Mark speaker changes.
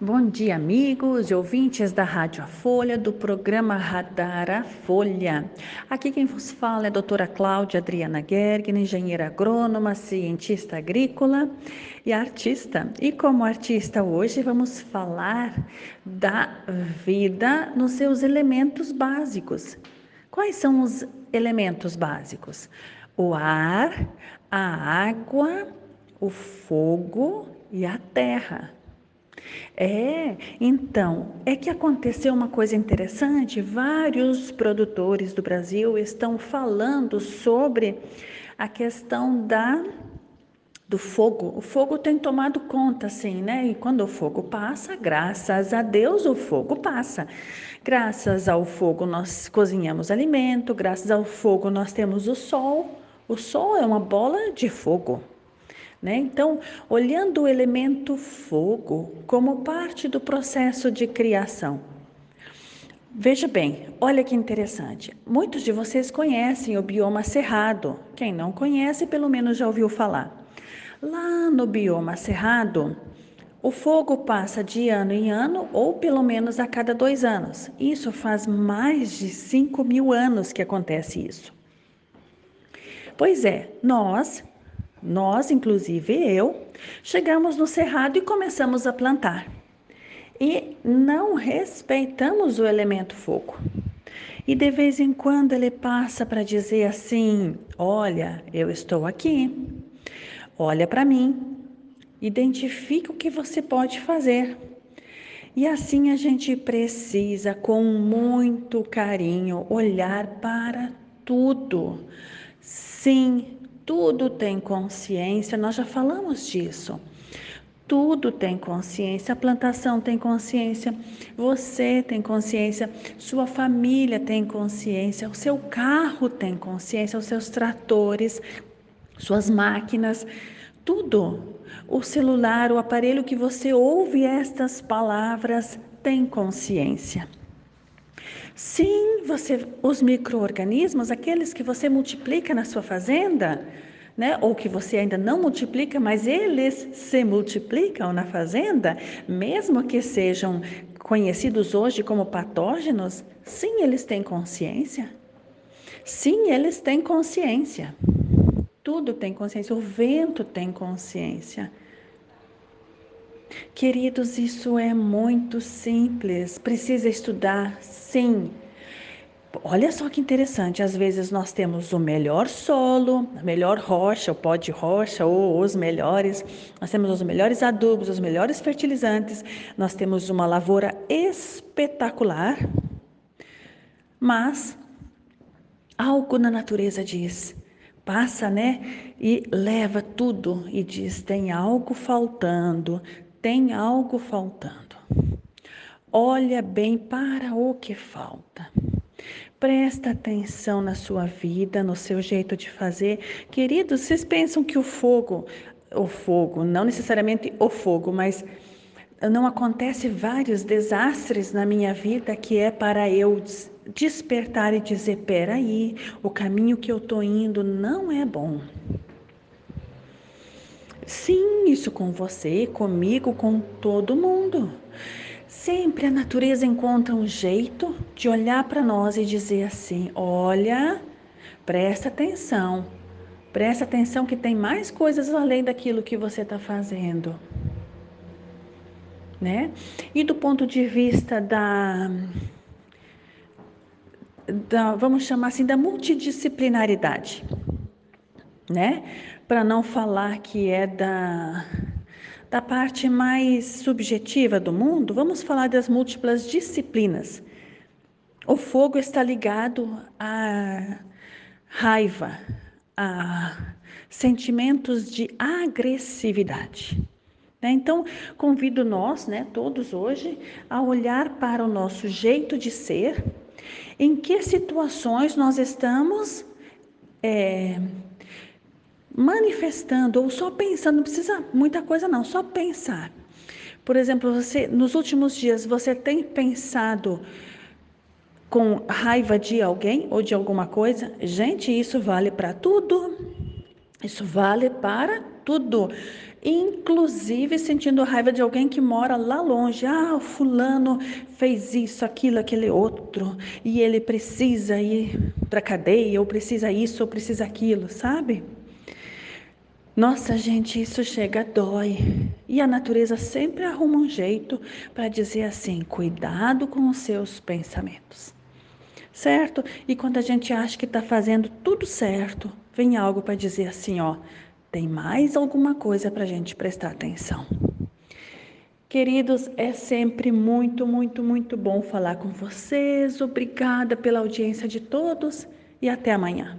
Speaker 1: Bom dia, amigos e ouvintes da Rádio A Folha, do programa Radar A Folha. Aqui quem vos fala é a doutora Cláudia Adriana Gergen, engenheira agrônoma, cientista agrícola e artista. E como artista hoje vamos falar da vida nos seus elementos básicos. Quais são os elementos básicos? O ar, a água, o fogo e a terra. É, então, é que aconteceu uma coisa interessante. Vários produtores do Brasil estão falando sobre a questão da do fogo. O fogo tem tomado conta, assim, né? E quando o fogo passa, graças a Deus, o fogo passa. Graças ao fogo nós cozinhamos alimento, graças ao fogo nós temos o sol. O sol é uma bola de fogo. Né? Então, olhando o elemento fogo como parte do processo de criação. Veja bem, olha que interessante. Muitos de vocês conhecem o bioma cerrado. Quem não conhece, pelo menos já ouviu falar. Lá no bioma cerrado, o fogo passa de ano em ano ou pelo menos a cada dois anos. Isso faz mais de 5 mil anos que acontece isso. Pois é, nós, nós, inclusive eu, chegamos no cerrado e começamos a plantar. E não respeitamos o elemento fogo. E de vez em quando ele passa para dizer assim: Olha, eu estou aqui, olha para mim, identifica o que você pode fazer. E assim a gente precisa, com muito carinho, olhar para tudo. Sim, tudo tem consciência, nós já falamos disso. Tudo tem consciência, a plantação tem consciência, você tem consciência, sua família tem consciência, o seu carro tem consciência, os seus tratores, suas máquinas, tudo. O celular, o aparelho que você ouve estas palavras tem consciência. Sim, você, os micro-organismos, aqueles que você multiplica na sua fazenda, né, ou que você ainda não multiplica, mas eles se multiplicam na fazenda, mesmo que sejam conhecidos hoje como patógenos, sim, eles têm consciência. Sim, eles têm consciência. Tudo tem consciência, o vento tem consciência. Queridos, isso é muito simples. Precisa estudar, sim. Olha só que interessante, às vezes nós temos o melhor solo, a melhor rocha, o pó de rocha, ou os melhores, nós temos os melhores adubos, os melhores fertilizantes, nós temos uma lavoura espetacular, mas algo na natureza diz, passa, né, e leva tudo e diz: tem algo faltando, tem algo faltando. Olha bem para o que falta. Presta atenção na sua vida, no seu jeito de fazer. Queridos, vocês pensam que o fogo, o fogo, não necessariamente o fogo, mas não acontece vários desastres na minha vida que é para eu despertar e dizer: peraí, o caminho que eu estou indo não é bom. Sim, isso com você, comigo, com todo mundo. Sempre a natureza encontra um jeito de olhar para nós e dizer assim: olha, presta atenção, presta atenção que tem mais coisas além daquilo que você está fazendo. Né? E do ponto de vista da, da vamos chamar assim, da multidisciplinaridade, né? Para não falar que é da, da parte mais subjetiva do mundo, vamos falar das múltiplas disciplinas. O fogo está ligado à raiva, a sentimentos de agressividade. Né? Então, convido nós, né, todos hoje, a olhar para o nosso jeito de ser, em que situações nós estamos é, manifestando ou só pensando, não precisa muita coisa não, só pensar. Por exemplo, você nos últimos dias você tem pensado com raiva de alguém ou de alguma coisa? Gente, isso vale para tudo. Isso vale para tudo. inclusive sentindo raiva de alguém que mora lá longe. Ah, o fulano fez isso, aquilo, aquele outro, e ele precisa ir para cadeia, ou precisa isso, ou precisa aquilo, sabe? Nossa, gente, isso chega, dói. E a natureza sempre arruma um jeito para dizer assim: cuidado com os seus pensamentos. Certo? E quando a gente acha que está fazendo tudo certo, vem algo para dizer assim: ó, tem mais alguma coisa para a gente prestar atenção. Queridos, é sempre muito, muito, muito bom falar com vocês. Obrigada pela audiência de todos e até amanhã.